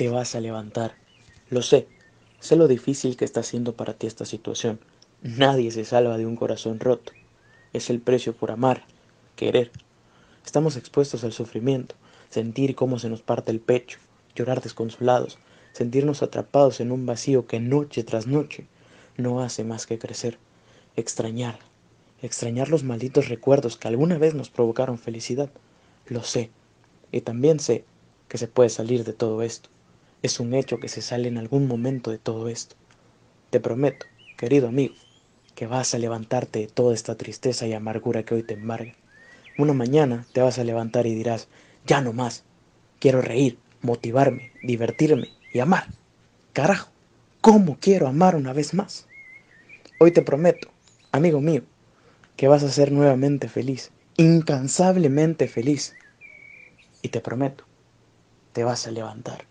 te vas a levantar. Lo sé, sé lo difícil que está siendo para ti esta situación. Nadie se salva de un corazón roto. Es el precio por amar, querer. Estamos expuestos al sufrimiento, sentir cómo se nos parte el pecho, llorar desconsolados, sentirnos atrapados en un vacío que noche tras noche no hace más que crecer, extrañar, extrañar los malditos recuerdos que alguna vez nos provocaron felicidad. Lo sé, y también sé que se puede salir de todo esto. Es un hecho que se sale en algún momento de todo esto. Te prometo, querido amigo, que vas a levantarte de toda esta tristeza y amargura que hoy te embarga. Una mañana te vas a levantar y dirás, ya no más, quiero reír, motivarme, divertirme y amar. Carajo, ¿cómo quiero amar una vez más? Hoy te prometo, amigo mío, que vas a ser nuevamente feliz, incansablemente feliz. Y te prometo, te vas a levantar.